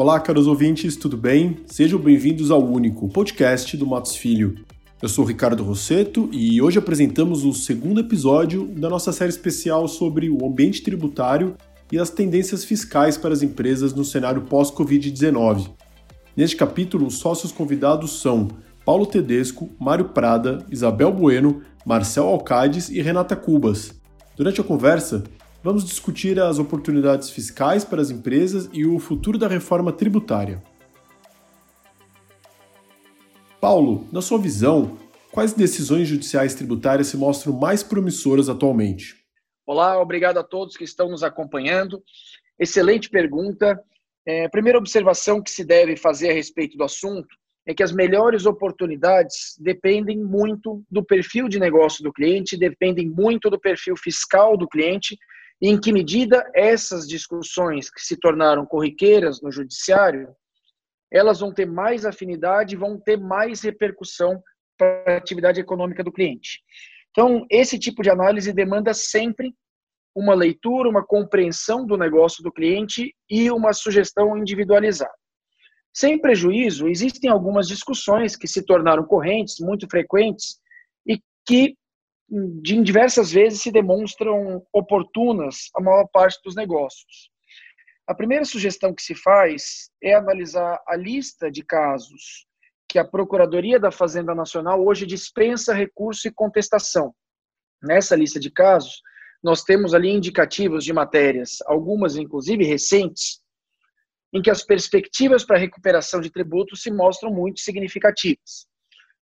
Olá, caros ouvintes, tudo bem? Sejam bem-vindos ao Único, podcast do Matos Filho. Eu sou Ricardo Rosseto e hoje apresentamos o segundo episódio da nossa série especial sobre o ambiente tributário e as tendências fiscais para as empresas no cenário pós-Covid-19. Neste capítulo, os sócios convidados são Paulo Tedesco, Mário Prada, Isabel Bueno, Marcel Alcades e Renata Cubas. Durante a conversa, vamos discutir as oportunidades fiscais para as empresas e o futuro da reforma tributária. Paulo, na sua visão, quais decisões judiciais tributárias se mostram mais promissoras atualmente? Olá, obrigado a todos que estão nos acompanhando. Excelente pergunta. É, primeira observação que se deve fazer a respeito do assunto é que as melhores oportunidades dependem muito do perfil de negócio do cliente, dependem muito do perfil fiscal do cliente e em que medida essas discussões que se tornaram corriqueiras no judiciário, elas vão ter mais afinidade, vão ter mais repercussão para a atividade econômica do cliente. Então, esse tipo de análise demanda sempre uma leitura, uma compreensão do negócio do cliente e uma sugestão individualizada. Sem prejuízo, existem algumas discussões que se tornaram correntes, muito frequentes, e que de diversas vezes se demonstram oportunas a maior parte dos negócios. A primeira sugestão que se faz é analisar a lista de casos que a Procuradoria da Fazenda Nacional hoje dispensa recurso e contestação. Nessa lista de casos, nós temos ali indicativos de matérias, algumas inclusive recentes, em que as perspectivas para recuperação de tributos se mostram muito significativas.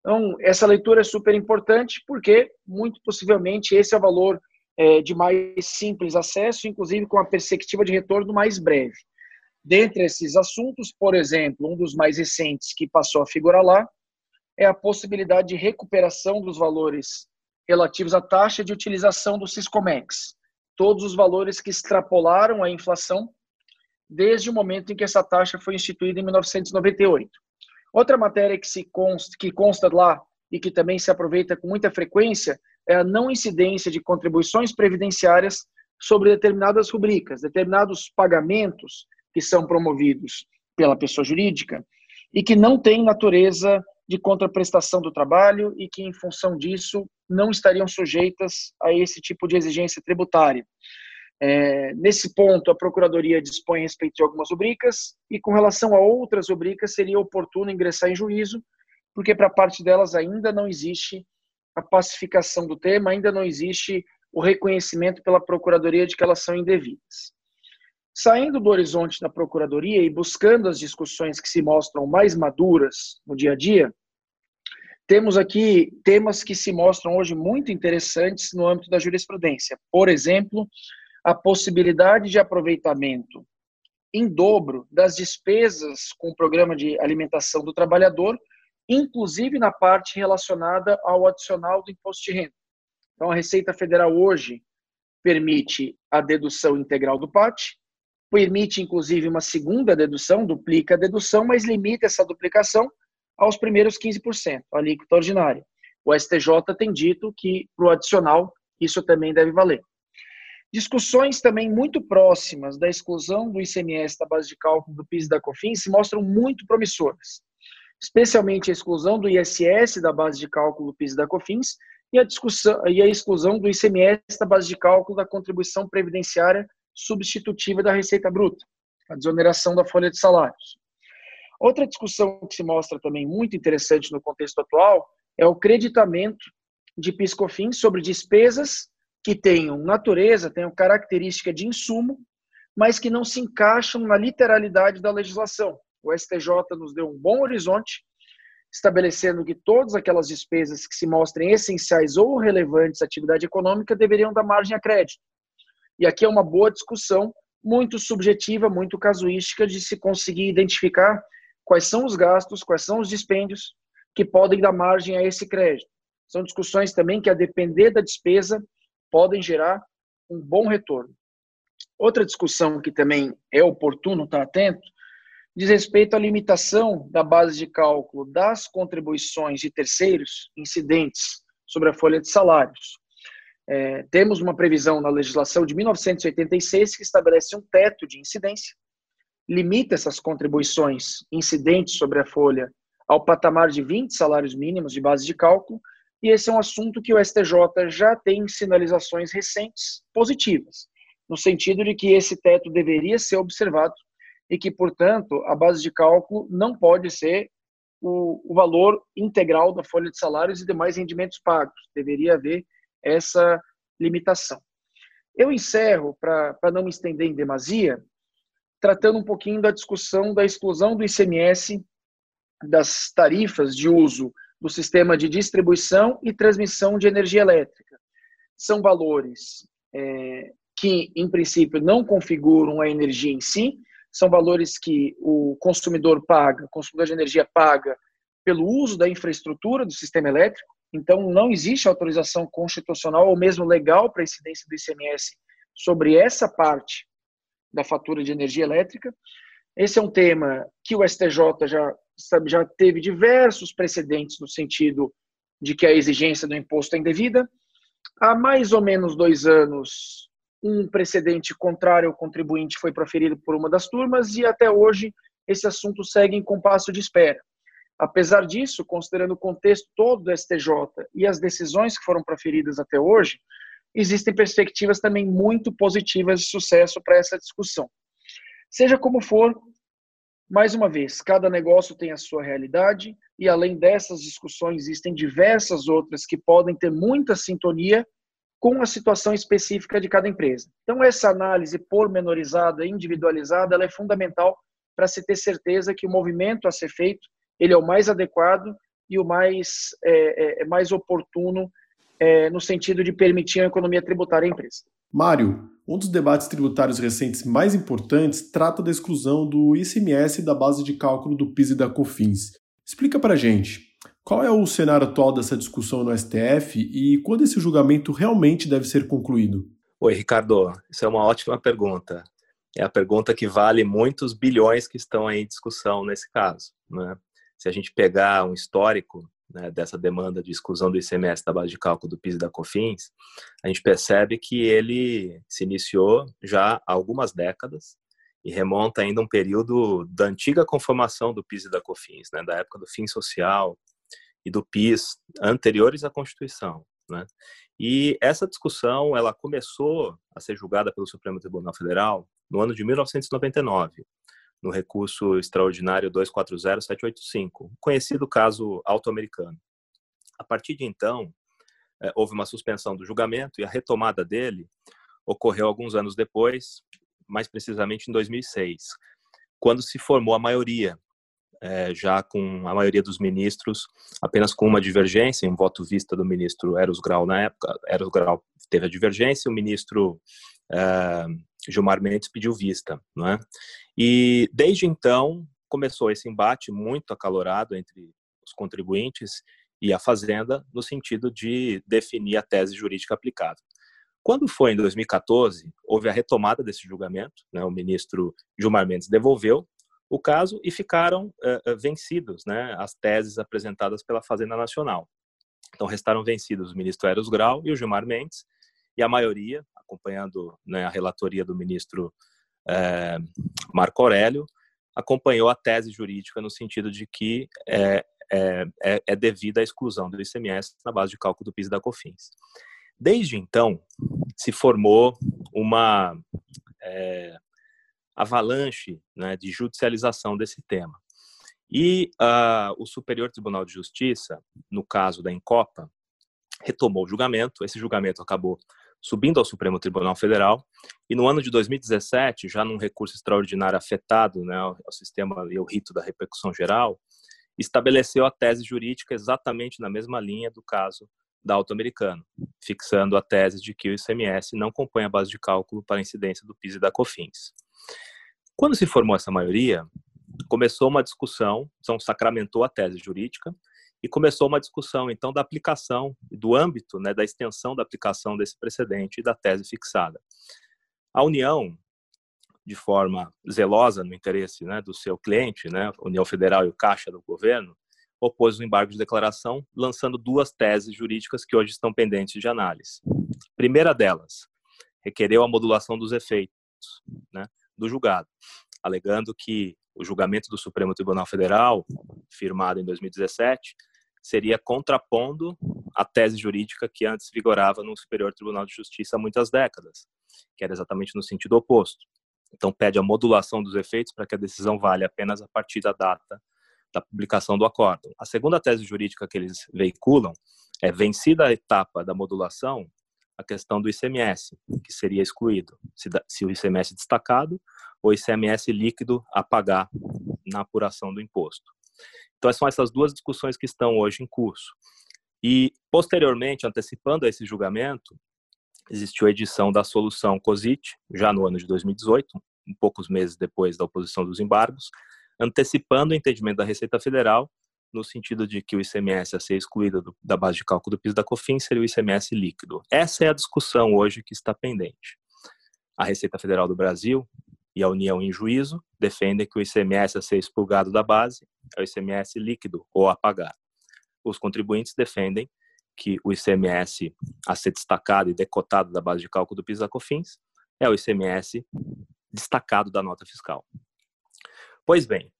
Então, essa leitura é super importante porque, muito possivelmente, esse é o valor é, de mais simples acesso, inclusive com a perspectiva de retorno mais breve. Dentre esses assuntos, por exemplo, um dos mais recentes que passou a figurar lá é a possibilidade de recuperação dos valores relativos à taxa de utilização do Siscomex. Todos os valores que extrapolaram a inflação desde o momento em que essa taxa foi instituída em 1998. Outra matéria que, se consta, que consta lá e que também se aproveita com muita frequência é a não incidência de contribuições previdenciárias sobre determinadas rubricas, determinados pagamentos que são promovidos pela pessoa jurídica e que não têm natureza de contraprestação do trabalho e que, em função disso, não estariam sujeitas a esse tipo de exigência tributária. É, nesse ponto, a Procuradoria dispõe a respeito de algumas rubricas e, com relação a outras rubricas, seria oportuno ingressar em juízo, porque para parte delas ainda não existe a pacificação do tema, ainda não existe o reconhecimento pela Procuradoria de que elas são indevidas. Saindo do horizonte da Procuradoria e buscando as discussões que se mostram mais maduras no dia a dia, temos aqui temas que se mostram hoje muito interessantes no âmbito da jurisprudência. Por exemplo, a possibilidade de aproveitamento em dobro das despesas com o programa de alimentação do trabalhador, inclusive na parte relacionada ao adicional do imposto de renda. Então, a Receita Federal hoje permite a dedução integral do PAT, permite inclusive uma segunda dedução, duplica a dedução, mas limita essa duplicação aos primeiros 15%, a alíquota ordinária. O STJ tem dito que para o adicional isso também deve valer. Discussões também muito próximas da exclusão do ICMS da base de cálculo do PIS e da COFINS se mostram muito promissoras, especialmente a exclusão do ISS da base de cálculo do PIS e da COFINS e a, discussão, e a exclusão do ICMS da base de cálculo da contribuição previdenciária substitutiva da Receita Bruta, a desoneração da folha de salários. Outra discussão que se mostra também muito interessante no contexto atual é o creditamento de PIS/COFINS sobre despesas que tenham natureza, tenham característica de insumo, mas que não se encaixam na literalidade da legislação. O STJ nos deu um bom horizonte, estabelecendo que todas aquelas despesas que se mostrem essenciais ou relevantes à atividade econômica deveriam dar margem a crédito. E aqui é uma boa discussão, muito subjetiva, muito casuística, de se conseguir identificar quais são os gastos, quais são os dispêndios que podem dar margem a esse crédito. São discussões também que, a depender da despesa, podem gerar um bom retorno. Outra discussão que também é oportuno estar atento diz respeito à limitação da base de cálculo das contribuições de terceiros incidentes sobre a folha de salários. É, temos uma previsão na legislação de 1986 que estabelece um teto de incidência limita essas contribuições incidentes sobre a folha ao patamar de 20 salários mínimos de base de cálculo, e esse é um assunto que o STJ já tem sinalizações recentes positivas, no sentido de que esse teto deveria ser observado e que, portanto, a base de cálculo não pode ser o, o valor integral da folha de salários e demais rendimentos pagos. Deveria haver essa limitação. Eu encerro, para não me estender em demasia, tratando um pouquinho da discussão da exclusão do ICMS das tarifas de uso do sistema de distribuição e transmissão de energia elétrica. São valores é, que, em princípio, não configuram a energia em si, são valores que o consumidor paga, o consumidor de energia paga pelo uso da infraestrutura do sistema elétrico, então não existe autorização constitucional ou mesmo legal para incidência do ICMS sobre essa parte da fatura de energia elétrica. Esse é um tema que o STJ já, já teve diversos precedentes no sentido de que a exigência do imposto é indevida. Há mais ou menos dois anos, um precedente contrário ao contribuinte foi proferido por uma das turmas e até hoje esse assunto segue em compasso de espera. Apesar disso, considerando o contexto todo do STJ e as decisões que foram proferidas até hoje, existem perspectivas também muito positivas de sucesso para essa discussão. Seja como for, mais uma vez, cada negócio tem a sua realidade e além dessas discussões existem diversas outras que podem ter muita sintonia com a situação específica de cada empresa. Então essa análise pormenorizada, individualizada, ela é fundamental para se ter certeza que o movimento a ser feito ele é o mais adequado e o mais, é, é, é mais oportuno é, no sentido de permitir a economia tributária à empresa. Mário, um dos debates tributários recentes mais importantes trata da exclusão do ICMS da base de cálculo do PIS e da COFINS. Explica para gente, qual é o cenário atual dessa discussão no STF e quando esse julgamento realmente deve ser concluído? Oi, Ricardo, isso é uma ótima pergunta. É a pergunta que vale muitos bilhões que estão aí em discussão nesse caso. Né? Se a gente pegar um histórico né, dessa demanda de exclusão do ICMS da base de cálculo do PIS e da COFINS, a gente percebe que ele se iniciou já há algumas décadas e remonta ainda um período da antiga conformação do PIS e da COFINS, né, da época do fim social e do PIS anteriores à Constituição. Né? E essa discussão ela começou a ser julgada pelo Supremo Tribunal Federal no ano de 1999, no recurso extraordinário 240785, conhecido caso auto-americano. A partir de então, é, houve uma suspensão do julgamento e a retomada dele ocorreu alguns anos depois, mais precisamente em 2006, quando se formou a maioria, é, já com a maioria dos ministros, apenas com uma divergência, um voto vista do ministro Eros Grau na época. Eros Grau teve a divergência, o ministro é, Gilmar Mendes pediu vista, não é? E desde então começou esse embate muito acalorado entre os contribuintes e a Fazenda no sentido de definir a tese jurídica aplicável. Quando foi em 2014, houve a retomada desse julgamento, né? o ministro Gilmar Mendes devolveu o caso e ficaram uh, vencidos né? as teses apresentadas pela Fazenda Nacional. Então restaram vencidos o ministro Eros Grau e o Gilmar Mendes, e a maioria, acompanhando né, a relatoria do ministro é, Marco Aurélio, acompanhou a tese jurídica no sentido de que é, é, é, é devida à exclusão do ICMS na base de cálculo do PIS e da COFINS. Desde então, se formou uma é, avalanche né, de judicialização desse tema. E uh, o Superior Tribunal de Justiça, no caso da Encopa, retomou o julgamento. Esse julgamento acabou subindo ao Supremo Tribunal Federal. E no ano de 2017, já num recurso extraordinário afetado né, ao sistema e ao rito da repercussão geral, estabeleceu a tese jurídica exatamente na mesma linha do caso da auto-americano, fixando a tese de que o ICMS não compõe a base de cálculo para a incidência do PIS e da COFINS. Quando se formou essa maioria, começou uma discussão, então sacramentou a tese jurídica, e começou uma discussão então da aplicação do âmbito, né, da extensão da aplicação desse precedente e da tese fixada. A União, de forma zelosa no interesse né, do seu cliente, né, União Federal e o Caixa do governo, opôs o embargo de declaração, lançando duas teses jurídicas que hoje estão pendentes de análise. Primeira delas, requereu a modulação dos efeitos né, do julgado. alegando que o julgamento do Supremo Tribunal Federal, firmado em 2017, seria contrapondo a tese jurídica que antes vigorava no Superior Tribunal de Justiça há muitas décadas, que era exatamente no sentido oposto. Então, pede a modulação dos efeitos para que a decisão valha apenas a partir da data da publicação do acórdão. A segunda tese jurídica que eles veiculam é vencida a etapa da modulação, a questão do ICMS, que seria excluído, se, se o ICMS destacado ou ICMS líquido a pagar na apuração do imposto. Então, são essas duas discussões que estão hoje em curso. E, posteriormente, antecipando esse julgamento, existiu a edição da solução COSIT, já no ano de 2018, um poucos meses depois da oposição dos embargos, antecipando o entendimento da Receita Federal no sentido de que o ICMS a ser excluído do, da base de cálculo do PIS da COFINS seria o ICMS líquido. Essa é a discussão hoje que está pendente. A Receita Federal do Brasil e a União em juízo defendem que o ICMS a ser expurgado da base é o ICMS líquido ou a pagar. Os contribuintes defendem que o ICMS a ser destacado e decotado da base de cálculo do PIS da COFINS é o ICMS destacado da nota fiscal. Pois bem,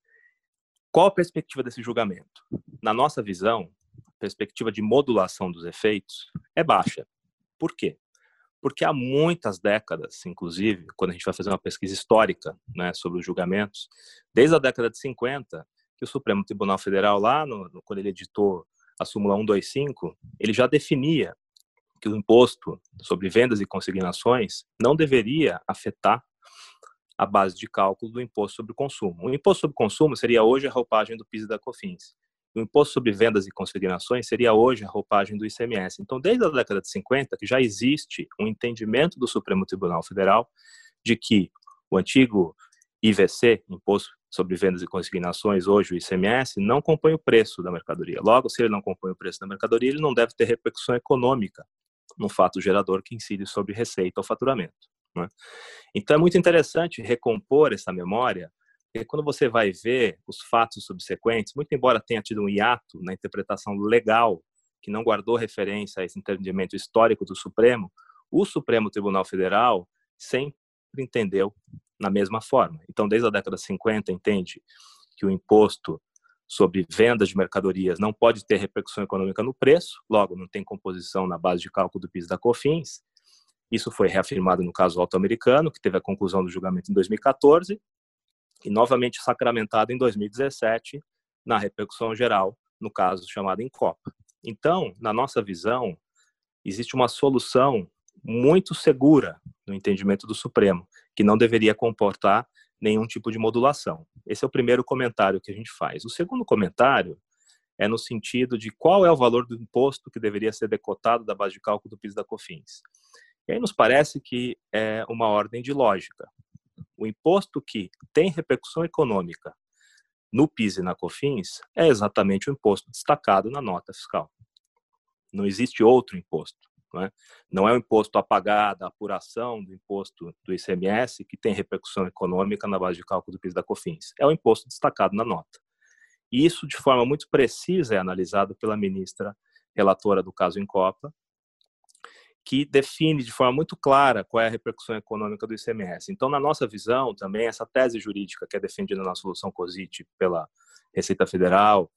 qual a perspectiva desse julgamento? Na nossa visão, a perspectiva de modulação dos efeitos é baixa. Por quê? Porque há muitas décadas, inclusive, quando a gente vai fazer uma pesquisa histórica né, sobre os julgamentos, desde a década de 50, que o Supremo Tribunal Federal, lá no, quando ele editou a súmula 125, ele já definia que o imposto sobre vendas e consignações não deveria afetar a base de cálculo do imposto sobre o consumo. O imposto sobre o consumo seria hoje a roupagem do PIS e da COFINS. O imposto sobre vendas e consignações seria hoje a roupagem do ICMS. Então, desde a década de 50, que já existe um entendimento do Supremo Tribunal Federal de que o antigo IVC, Imposto sobre Vendas e Consignações, hoje o ICMS, não compõe o preço da mercadoria. Logo, se ele não compõe o preço da mercadoria, ele não deve ter repercussão econômica no fato gerador que incide sobre receita ou faturamento. Né? Então é muito interessante recompor essa memória, quando você vai ver os fatos subsequentes, muito embora tenha tido um hiato na interpretação legal, que não guardou referência a esse entendimento histórico do Supremo, o Supremo Tribunal Federal sempre entendeu na mesma forma. Então, desde a década de 50, entende que o imposto sobre vendas de mercadorias não pode ter repercussão econômica no preço, logo não tem composição na base de cálculo do PIS da COFINS, isso foi reafirmado no caso auto-americano, que teve a conclusão do julgamento em 2014, e novamente sacramentado em 2017, na repercussão geral, no caso chamado Incopa. Então, na nossa visão, existe uma solução muito segura no entendimento do Supremo, que não deveria comportar nenhum tipo de modulação. Esse é o primeiro comentário que a gente faz. O segundo comentário é no sentido de qual é o valor do imposto que deveria ser decotado da base de cálculo do PIS da COFINS. E aí nos parece que é uma ordem de lógica. O imposto que tem repercussão econômica no PIS e na COFINS é exatamente o imposto destacado na nota fiscal. Não existe outro imposto. Não é, não é o imposto a pagar da apuração do imposto do ICMS que tem repercussão econômica na base de cálculo do PIS da COFINS. É o imposto destacado na nota. E isso, de forma muito precisa, é analisado pela ministra relatora do caso em Copa, que define de forma muito clara qual é a repercussão econômica do ICMS. Então, na nossa visão, também essa tese jurídica que é defendida na solução COSIT pela Receita Federal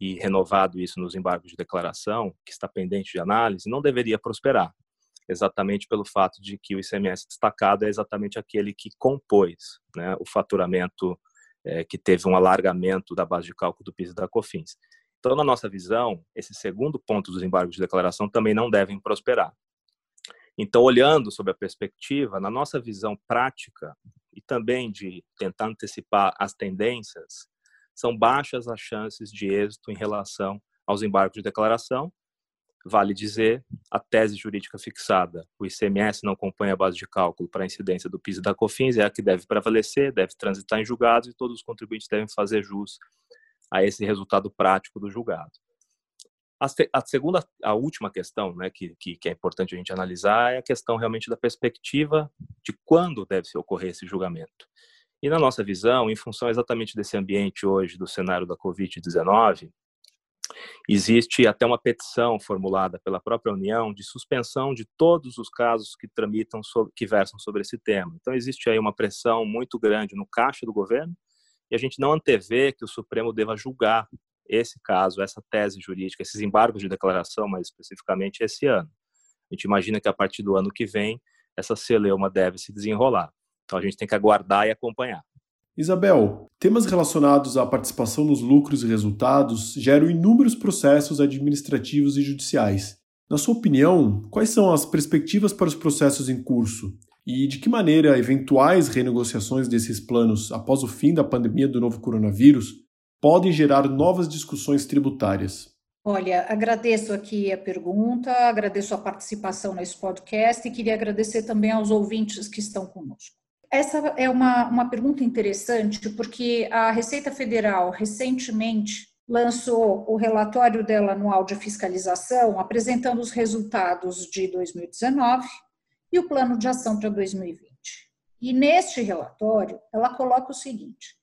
e renovado isso nos embargos de declaração, que está pendente de análise, não deveria prosperar, exatamente pelo fato de que o ICMS destacado é exatamente aquele que compôs né, o faturamento é, que teve um alargamento da base de cálculo do PIS e da COFINS. Então, na nossa visão, esse segundo ponto dos embargos de declaração também não devem prosperar. Então, olhando sobre a perspectiva, na nossa visão prática e também de tentar antecipar as tendências, são baixas as chances de êxito em relação aos embargos de declaração. Vale dizer, a tese jurídica fixada, o ICMS não compõe a base de cálculo para a incidência do PIS e da COFINS, é a que deve prevalecer, deve transitar em julgados e todos os contribuintes devem fazer jus a esse resultado prático do julgado. A, a segunda, a última questão, né, que, que, que, é importante a gente analisar é a questão realmente da perspectiva de quando deve ocorrer esse julgamento. E na nossa visão, em função exatamente desse ambiente hoje do cenário da Covid-19, Existe até uma petição formulada pela própria União de suspensão de todos os casos que tramitam sobre, que versam sobre esse tema. Então existe aí uma pressão muito grande no caixa do governo e a gente não antevê que o Supremo deva julgar esse caso, essa tese jurídica, esses embargos de declaração, mais especificamente esse ano. A gente imagina que a partir do ano que vem essa celeuma deve se desenrolar. Então a gente tem que aguardar e acompanhar. Isabel, temas relacionados à participação nos lucros e resultados geram inúmeros processos administrativos e judiciais. Na sua opinião, quais são as perspectivas para os processos em curso? E de que maneira eventuais renegociações desses planos após o fim da pandemia do novo coronavírus podem gerar novas discussões tributárias? Olha, agradeço aqui a pergunta, agradeço a participação nesse podcast e queria agradecer também aos ouvintes que estão conosco. Essa é uma, uma pergunta interessante, porque a Receita Federal recentemente lançou o relatório dela anual de fiscalização, apresentando os resultados de 2019 e o plano de ação para 2020. E neste relatório, ela coloca o seguinte: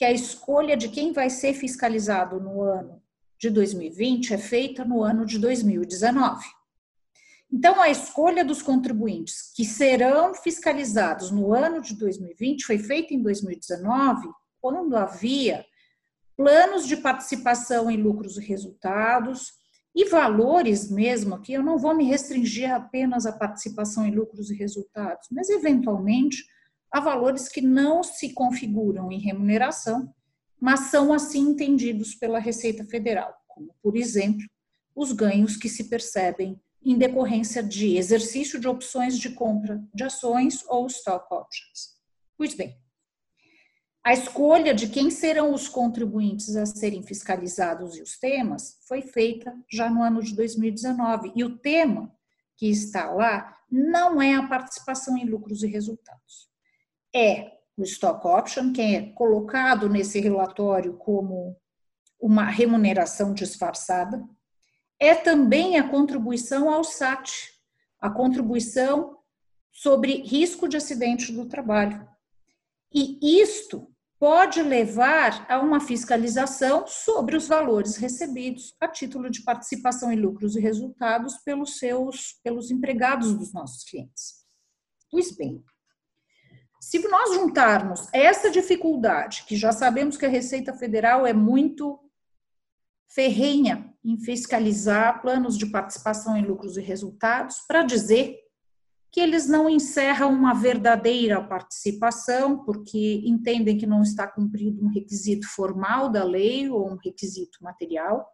que a escolha de quem vai ser fiscalizado no ano de 2020 é feita no ano de 2019. Então, a escolha dos contribuintes que serão fiscalizados no ano de 2020 foi feita em 2019, quando havia planos de participação em lucros e resultados e valores mesmo, aqui eu não vou me restringir apenas à participação em lucros e resultados, mas eventualmente a valores que não se configuram em remuneração, mas são assim entendidos pela Receita Federal, como, por exemplo, os ganhos que se percebem em decorrência de exercício de opções de compra de ações ou stock options. Pois bem, a escolha de quem serão os contribuintes a serem fiscalizados e os temas foi feita já no ano de 2019. E o tema que está lá não é a participação em lucros e resultados. É o stock option, que é colocado nesse relatório como uma remuneração disfarçada, é também a contribuição ao SAT, a contribuição sobre risco de acidente do trabalho. E isto pode levar a uma fiscalização sobre os valores recebidos a título de participação em lucros e resultados pelos seus pelos empregados dos nossos clientes. Pois bem, se nós juntarmos essa dificuldade, que já sabemos que a Receita Federal é muito ferrenha em fiscalizar planos de participação em lucros e resultados, para dizer que eles não encerram uma verdadeira participação, porque entendem que não está cumprido um requisito formal da lei ou um requisito material.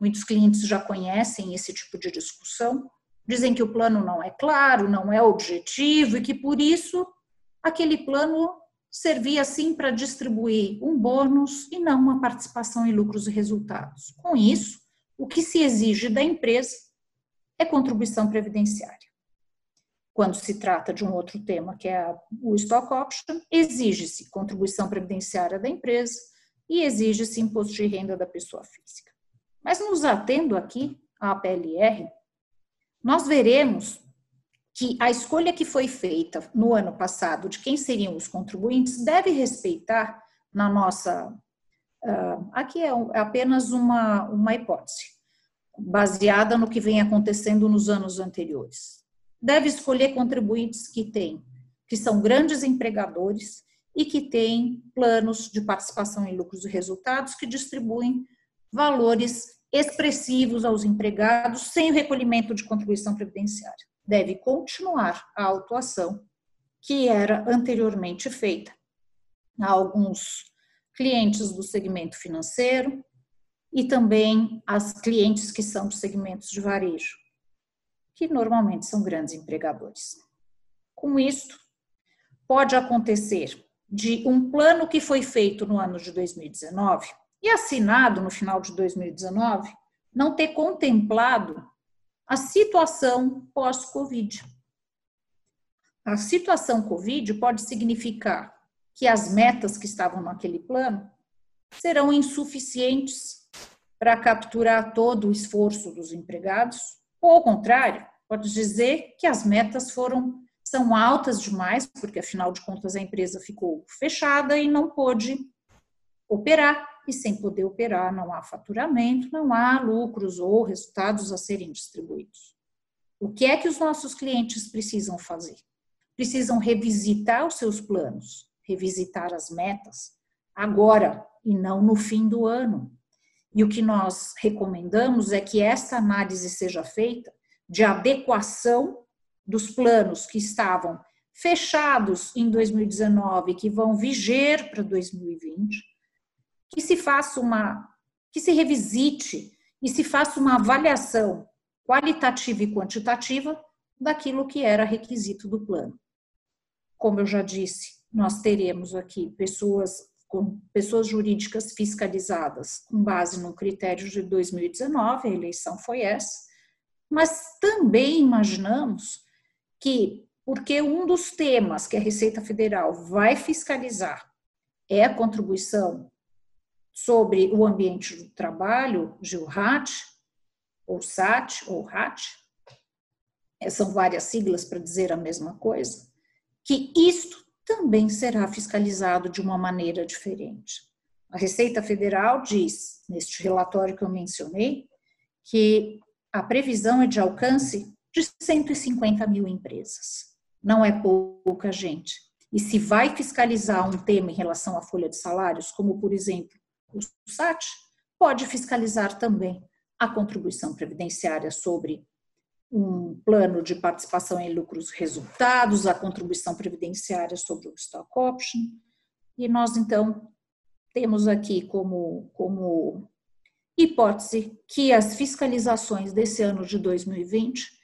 Muitos clientes já conhecem esse tipo de discussão. Dizem que o plano não é claro, não é objetivo e que por isso aquele plano servia sim para distribuir um bônus e não uma participação em lucros e resultados. Com isso, o que se exige da empresa é contribuição previdenciária. Quando se trata de um outro tema, que é o stock option, exige-se contribuição previdenciária da empresa e exige-se imposto de renda da pessoa física. Mas nos atendo aqui à PLR, nós veremos que a escolha que foi feita no ano passado de quem seriam os contribuintes deve respeitar, na nossa. Uh, aqui é apenas uma, uma hipótese, baseada no que vem acontecendo nos anos anteriores. Deve escolher contribuintes que têm, que são grandes empregadores e que têm planos de participação em lucros e resultados que distribuem valores expressivos aos empregados sem o recolhimento de contribuição previdenciária deve continuar a autuação que era anteriormente feita a alguns clientes do segmento financeiro e também as clientes que são dos segmentos de varejo, que normalmente são grandes empregadores. Com isto, pode acontecer de um plano que foi feito no ano de 2019 e assinado no final de 2019 não ter contemplado a situação pós-Covid. A situação Covid pode significar que as metas que estavam naquele plano serão insuficientes para capturar todo o esforço dos empregados, ou ao contrário, pode dizer que as metas foram são altas demais, porque afinal de contas a empresa ficou fechada e não pôde operar e sem poder operar não há faturamento, não há lucros ou resultados a serem distribuídos. O que é que os nossos clientes precisam fazer? Precisam revisitar os seus planos, revisitar as metas, agora e não no fim do ano. E o que nós recomendamos é que esta análise seja feita de adequação dos planos que estavam fechados em 2019, que vão viger para 2020, que se faça uma, que se revisite e se faça uma avaliação qualitativa e quantitativa daquilo que era requisito do plano. Como eu já disse, nós teremos aqui pessoas com pessoas jurídicas fiscalizadas com base no critério de 2019, a eleição foi essa, mas também imaginamos que, porque um dos temas que a Receita Federal vai fiscalizar é a contribuição sobre o ambiente do trabalho, GILRAT, ou SAT, ou RAT, é, são várias siglas para dizer a mesma coisa, que isto também será fiscalizado de uma maneira diferente. A Receita Federal diz, neste relatório que eu mencionei, que a previsão é de alcance de 150 mil empresas. Não é pouca gente. E se vai fiscalizar um tema em relação à folha de salários, como, por exemplo, o SAT pode fiscalizar também a contribuição previdenciária sobre um plano de participação em lucros resultados, a contribuição previdenciária sobre o stock option. E nós, então, temos aqui como, como hipótese que as fiscalizações desse ano de 2020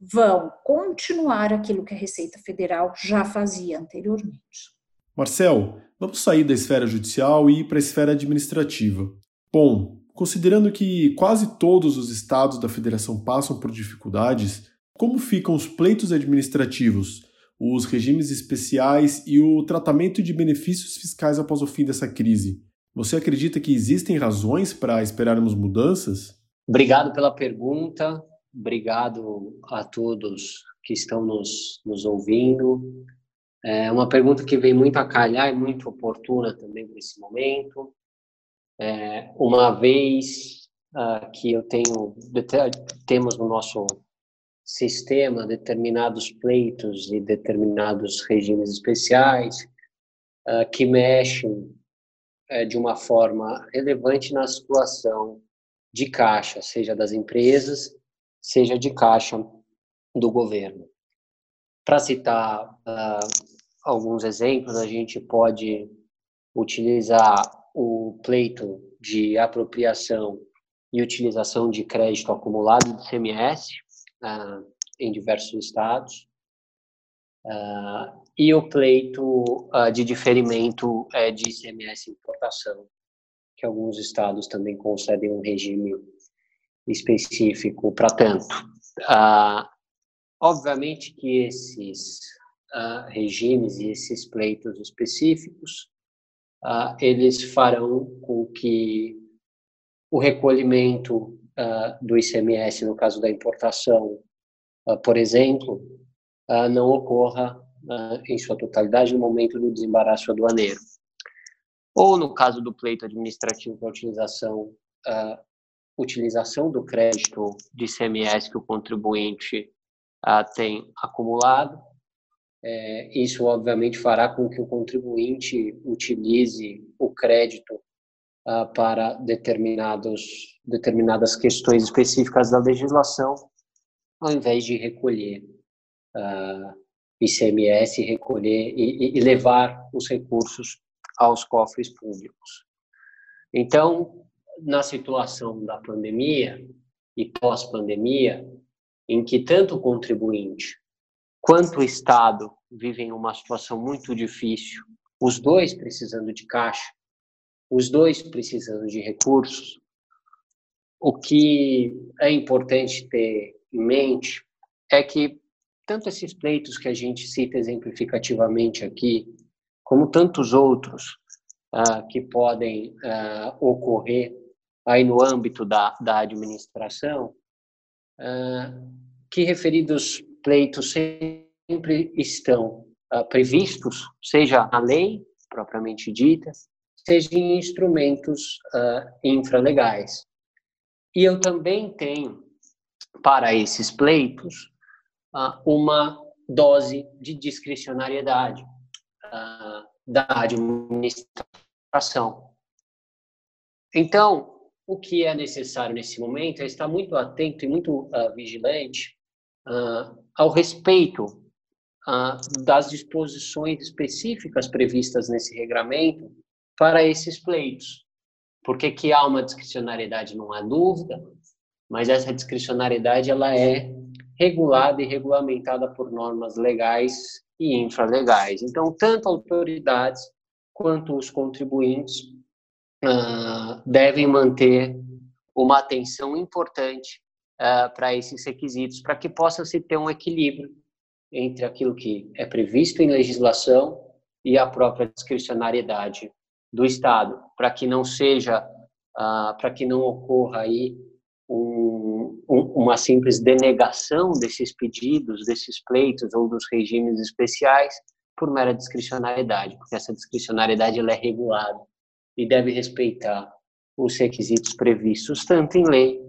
vão continuar aquilo que a Receita Federal já fazia anteriormente. Marcel, vamos sair da esfera judicial e ir para a esfera administrativa. Bom, considerando que quase todos os estados da federação passam por dificuldades, como ficam os pleitos administrativos, os regimes especiais e o tratamento de benefícios fiscais após o fim dessa crise? Você acredita que existem razões para esperarmos mudanças? Obrigado pela pergunta, obrigado a todos que estão nos, nos ouvindo. É uma pergunta que vem muito a calhar e muito oportuna também nesse momento. É, uma vez uh, que eu tenho temos no nosso sistema determinados pleitos e determinados regimes especiais uh, que mexem uh, de uma forma relevante na situação de caixa, seja das empresas, seja de caixa do governo. Para citar uh, alguns exemplos, a gente pode utilizar o pleito de apropriação e utilização de crédito acumulado de CMS uh, ah, em diversos estados, uh, e o pleito uh, de diferimento uh, de ICMS importação, que alguns estados também concedem um regime específico para tanto. obviamente que esses regimes e esses pleitos específicos, eles farão com que o recolhimento do ICMS, no caso da importação, por exemplo, não ocorra em sua totalidade no momento do desembaraço aduaneiro. Ou, no caso do pleito administrativo a utilização, utilização do crédito de ICMS que o contribuinte tem acumulado, é, isso, obviamente, fará com que o contribuinte utilize o crédito ah, para determinados, determinadas questões específicas da legislação, ao invés de recolher ah, ICMS, recolher e, e levar os recursos aos cofres públicos. Então, na situação da pandemia e pós-pandemia, em que tanto o contribuinte quanto o Estado vivem uma situação muito difícil, os dois precisando de caixa, os dois precisando de recursos, o que é importante ter em mente é que tanto esses pleitos que a gente cita exemplificativamente aqui, como tantos outros uh, que podem uh, ocorrer aí no âmbito da, da administração, uh, que referidos pleitos sempre estão uh, previstos, seja na lei propriamente dita, seja em instrumentos uh, infralegais. E eu também tenho, para esses pleitos, uh, uma dose de discricionariedade uh, da administração. Então, o que é necessário nesse momento é estar muito atento e muito vigilante ao respeito das disposições específicas previstas nesse regramento para esses pleitos. Porque que há uma discricionariedade não há dúvida, mas essa discricionariedade ela é regulada e regulamentada por normas legais e infralegais. Então, tanto autoridades quanto os contribuintes uh, devem manter uma atenção importante uh, para esses requisitos, para que possa se ter um equilíbrio entre aquilo que é previsto em legislação e a própria discricionariedade do Estado, para que não seja, uh, para que não ocorra aí um, um, uma simples denegação desses pedidos, desses pleitos ou dos regimes especiais por mera discricionariedade, porque essa discricionariedade ela é regulada e deve respeitar os requisitos previstos tanto em lei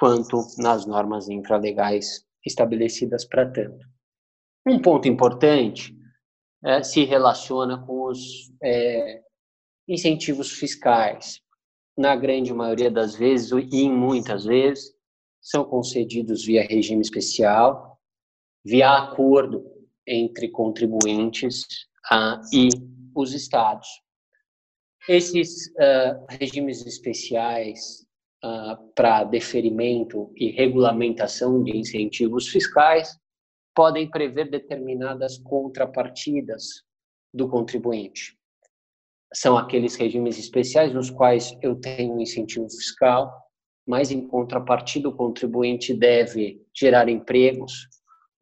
quanto nas normas infralegais estabelecidas para tanto. Um ponto importante é, se relaciona com os é, incentivos fiscais, na grande maioria das vezes e em muitas vezes, são concedidos via regime especial, via acordo entre contribuintes uh, e os estados. Esses regimes especiais uh, para deferimento e regulamentação de incentivos fiscais podem prever determinadas contrapartidas do contribuinte são aqueles regimes especiais nos quais eu tenho um incentivo fiscal, mas em contrapartida o contribuinte deve gerar empregos,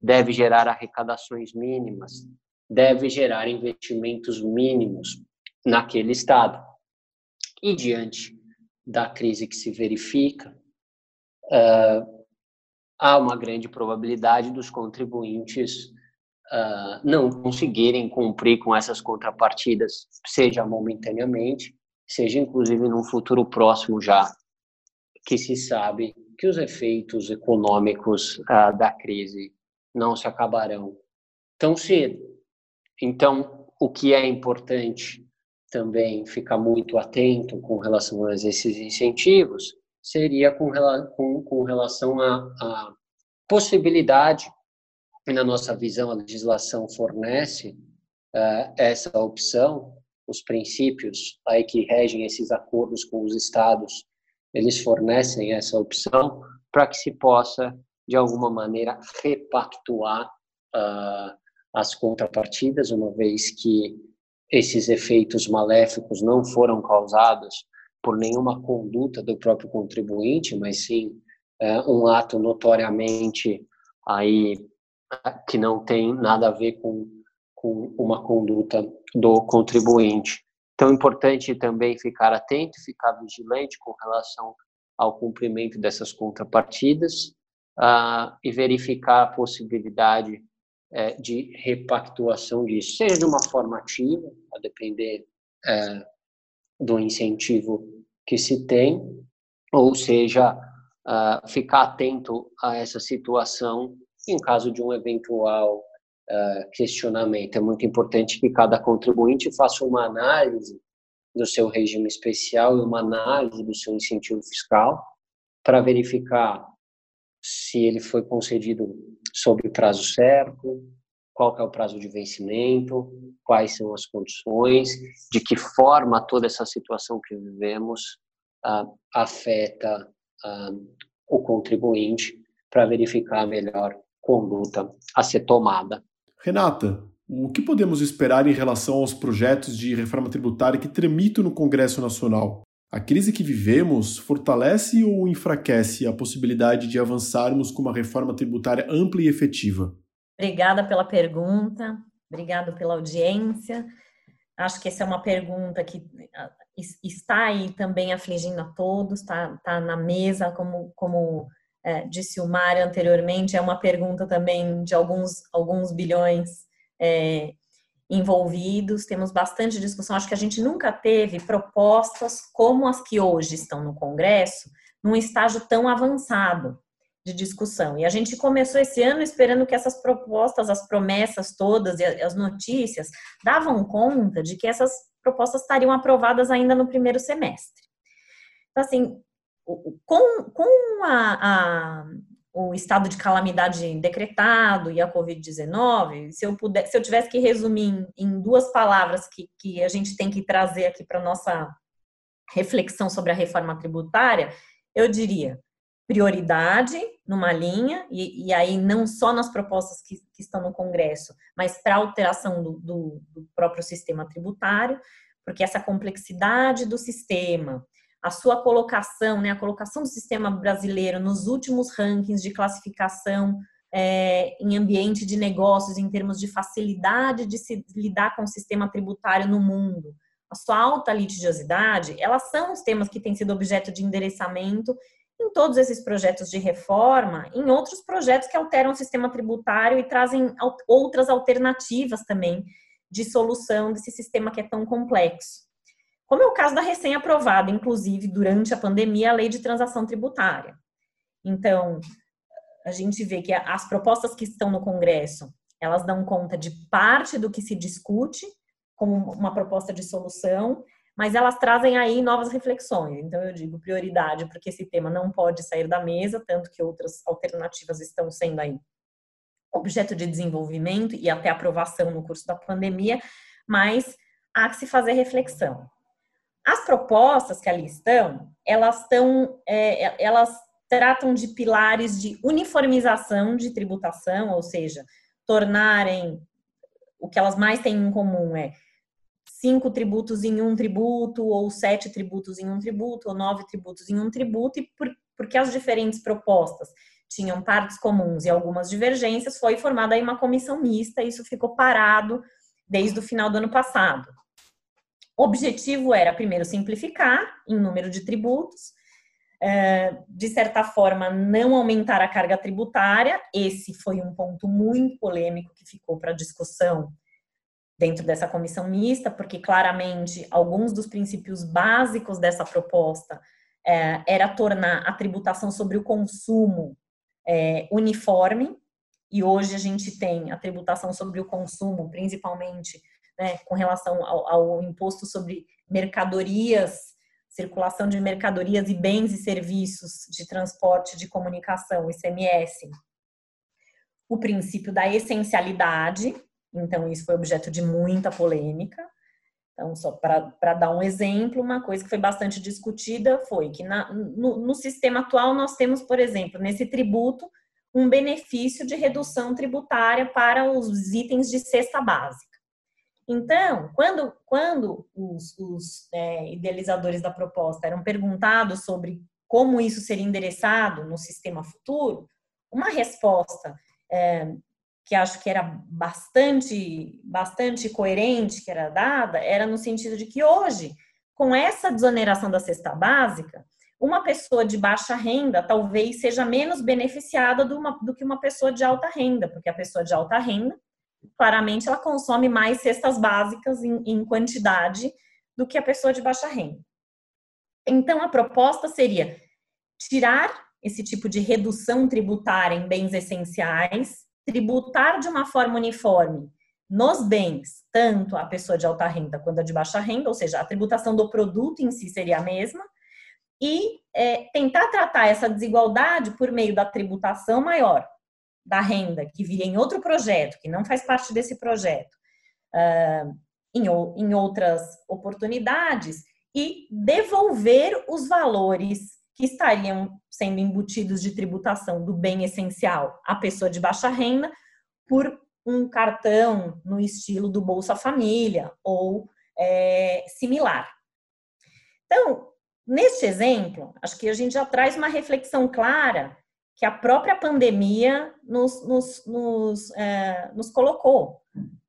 deve gerar arrecadações mínimas, deve gerar investimentos mínimos naquele estado. E diante da crise que se verifica, uh, há uma grande probabilidade dos contribuintes uh, não conseguirem cumprir com essas contrapartidas, seja momentaneamente, seja inclusive num futuro próximo já, que se sabe que os efeitos econômicos uh, da crise não se acabarão tão cedo. Então, o que é importante também ficar muito atento com relação a esses incentivos seria com, com, com relação à possibilidade e na nossa visão, a legislação fornece uh, essa opção, os princípios aí que regem esses acordos com os estados, eles fornecem essa opção para que se possa, de alguma maneira, repactuar uh, as contrapartidas, uma vez que esses efeitos maléficos não foram causados por nenhuma conduta do próprio contribuinte, mas sim uh, um ato notoriamente aí que não tem nada a ver com, com uma conduta do contribuinte. Então, é importante também ficar atento, ficar vigilante com relação ao cumprimento dessas contrapartidas uh, e verificar a possibilidade uh, de repactuação disso, seja de uma forma ativa, a depender uh, do incentivo que se tem, ou seja, ficar atento a essa situação em caso de um eventual uh, questionamento. É muito importante que cada contribuinte faça uma análise do seu regime especial e uma análise do seu incentivo fiscal para verificar se ele foi concedido sob prazo certo, qual é o prazo de vencimento, quais são as condições, de que forma toda essa situação que vivemos uh, afeta uh, o contribuinte para verificar melhor conduta a ser tomada. Renata, o que podemos esperar em relação aos projetos de reforma tributária que tramitam no Congresso Nacional? A crise que vivemos fortalece ou enfraquece a possibilidade de avançarmos com uma reforma tributária ampla e efetiva? Obrigada pela pergunta, obrigado pela audiência. Acho que essa é uma pergunta que ah, está aí também afligindo a todos, está tá na mesa como, como é, disse o Mário anteriormente, é uma pergunta também de alguns, alguns bilhões. É, envolvidos, temos bastante discussão. Acho que a gente nunca teve propostas como as que hoje estão no Congresso, num estágio tão avançado de discussão. E a gente começou esse ano esperando que essas propostas, as promessas todas e as notícias davam conta de que essas propostas estariam aprovadas ainda no primeiro semestre. Então, assim, com, com a, a, o estado de calamidade decretado e a Covid-19, se eu puder, se eu tivesse que resumir em, em duas palavras que, que a gente tem que trazer aqui para nossa reflexão sobre a reforma tributária, eu diria prioridade numa linha, e, e aí não só nas propostas que, que estão no Congresso, mas para alteração do, do, do próprio sistema tributário, porque essa complexidade do sistema, a sua colocação, né, a colocação do sistema brasileiro nos últimos rankings de classificação é, em ambiente de negócios, em termos de facilidade de se lidar com o sistema tributário no mundo, a sua alta litigiosidade, elas são os temas que têm sido objeto de endereçamento em todos esses projetos de reforma, em outros projetos que alteram o sistema tributário e trazem outras alternativas também de solução desse sistema que é tão complexo como é o caso da recém-aprovada, inclusive, durante a pandemia, a lei de transação tributária. Então, a gente vê que as propostas que estão no Congresso, elas dão conta de parte do que se discute como uma proposta de solução, mas elas trazem aí novas reflexões. Então, eu digo prioridade, porque esse tema não pode sair da mesa, tanto que outras alternativas estão sendo aí objeto de desenvolvimento e até aprovação no curso da pandemia, mas há que se fazer reflexão. As propostas que ali estão, elas é, é, elas tratam de pilares de uniformização de tributação, ou seja, tornarem o que elas mais têm em comum é cinco tributos em um tributo, ou sete tributos em um tributo, ou nove tributos em um tributo, e por, porque as diferentes propostas tinham partes comuns e algumas divergências, foi formada aí uma comissão mista, e isso ficou parado desde o final do ano passado. Objetivo era, primeiro, simplificar em número de tributos, é, de certa forma, não aumentar a carga tributária. Esse foi um ponto muito polêmico que ficou para discussão dentro dessa comissão mista, porque claramente alguns dos princípios básicos dessa proposta é, era tornar a tributação sobre o consumo é, uniforme, e hoje a gente tem a tributação sobre o consumo, principalmente né, com relação ao, ao imposto sobre mercadorias, circulação de mercadorias e bens e serviços de transporte de comunicação, ICMS. O princípio da essencialidade, então isso foi objeto de muita polêmica. Então, só para dar um exemplo, uma coisa que foi bastante discutida foi que na, no, no sistema atual nós temos, por exemplo, nesse tributo, um benefício de redução tributária para os itens de cesta básica. Então, quando, quando os, os é, idealizadores da proposta eram perguntados sobre como isso seria endereçado no sistema futuro, uma resposta é, que acho que era bastante, bastante coerente que era dada, era no sentido de que hoje, com essa desoneração da cesta básica, uma pessoa de baixa renda talvez seja menos beneficiada do, uma, do que uma pessoa de alta renda, porque a pessoa de alta renda claramente ela consome mais cestas básicas em, em quantidade do que a pessoa de baixa renda. Então, a proposta seria tirar esse tipo de redução tributária em bens essenciais, tributar de uma forma uniforme nos bens, tanto a pessoa de alta renda quanto a de baixa renda, ou seja, a tributação do produto em si seria a mesma, e é, tentar tratar essa desigualdade por meio da tributação maior da renda que viria em outro projeto, que não faz parte desse projeto, uh, em, em outras oportunidades, e devolver os valores que estariam sendo embutidos de tributação do bem essencial à pessoa de baixa renda por um cartão no estilo do Bolsa Família ou é, similar. Então, neste exemplo, acho que a gente já traz uma reflexão clara que a própria pandemia nos, nos, nos, é, nos colocou.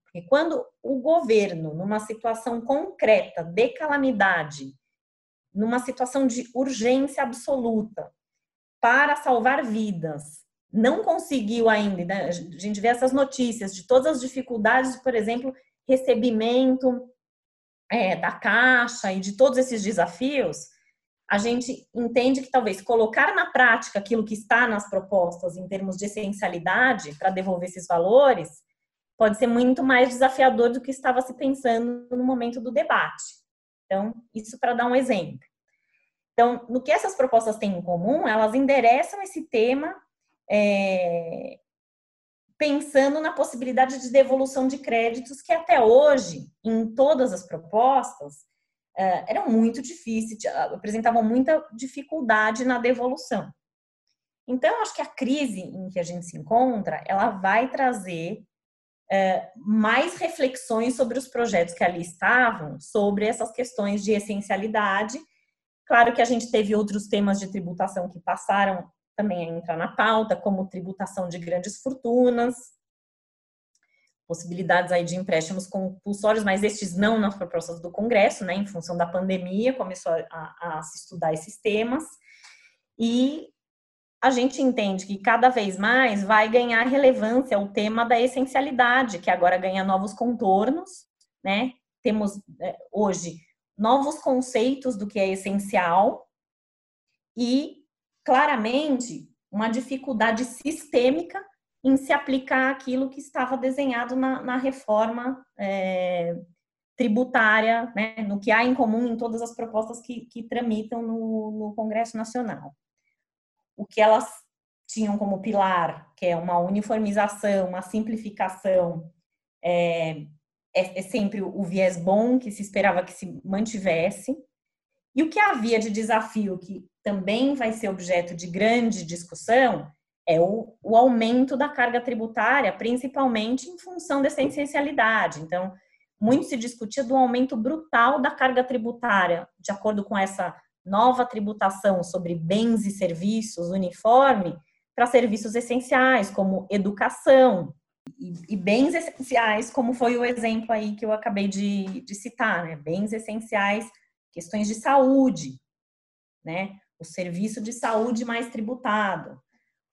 Porque quando o governo, numa situação concreta de calamidade, numa situação de urgência absoluta, para salvar vidas, não conseguiu ainda, né? a gente vê essas notícias de todas as dificuldades, por exemplo, recebimento é, da caixa e de todos esses desafios, a gente entende que talvez colocar na prática aquilo que está nas propostas em termos de essencialidade para devolver esses valores pode ser muito mais desafiador do que estava se pensando no momento do debate. Então, isso para dar um exemplo. Então, no que essas propostas têm em comum, elas endereçam esse tema é, pensando na possibilidade de devolução de créditos que até hoje, em todas as propostas, eram muito difíceis, apresentavam muita dificuldade na devolução. Então, acho que a crise em que a gente se encontra, ela vai trazer é, mais reflexões sobre os projetos que ali estavam, sobre essas questões de essencialidade. Claro que a gente teve outros temas de tributação que passaram também a entrar na pauta, como tributação de grandes fortunas, possibilidades aí de empréstimos compulsórios, mas estes não nas propostas do Congresso, né, em função da pandemia, começou a, a se estudar esses temas. E a gente entende que cada vez mais vai ganhar relevância o tema da essencialidade, que agora ganha novos contornos, né? Temos é, hoje novos conceitos do que é essencial e claramente uma dificuldade sistêmica em se aplicar aquilo que estava desenhado na, na reforma é, tributária, né, no que há em comum em todas as propostas que, que tramitam no, no Congresso Nacional o que elas tinham como pilar, que é uma uniformização, uma simplificação, é, é, é, sempre o viés bom que se esperava que se mantivesse. E o que havia de desafio, que também vai ser objeto de grande discussão, é o, o aumento da carga tributária, principalmente em função dessa essencialidade. Então, muito se discutia do aumento brutal da carga tributária, de acordo com essa nova tributação sobre bens e serviços uniforme para serviços essenciais, como educação, e, e, bens essenciais, como foi o exemplo aí que eu acabei de, de citar, né? Bens essenciais, questões de saúde, né? O serviço de saúde mais tributado.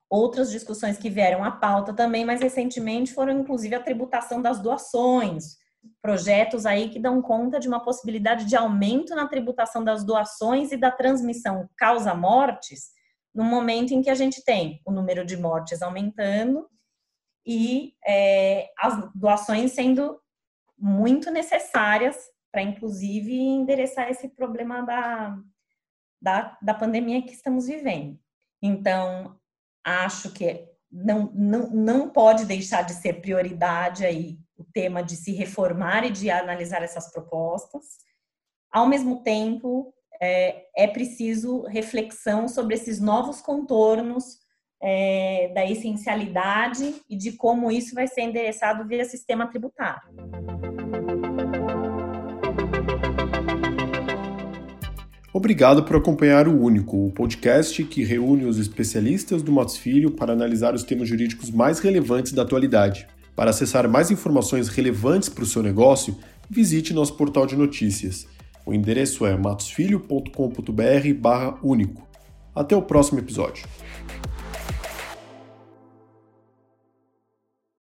Outras discussões que vieram à pauta também mais recentemente foram, inclusive, a tributação das doações, projetos aí que dão conta de uma possibilidade de aumento na tributação das doações e da transmissão causa-mortes, no momento em que a gente tem o número de mortes aumentando e é, as doações sendo muito necessárias para, inclusive, endereçar esse problema da, da, da pandemia que estamos vivendo. Então, acho que não, não, não pode deixar de ser prioridade aí o tema de se reformar e de analisar essas propostas. Ao mesmo tempo, é, é preciso reflexão sobre esses novos contornos é, da essencialidade e de como isso vai ser endereçado via sistema tributário. Obrigado por acompanhar o Único, o podcast que reúne os especialistas do Matos Filho para analisar os temas jurídicos mais relevantes da atualidade. Para acessar mais informações relevantes para o seu negócio, visite nosso portal de notícias. O endereço é matosfilho.com.br/único. Até o próximo episódio.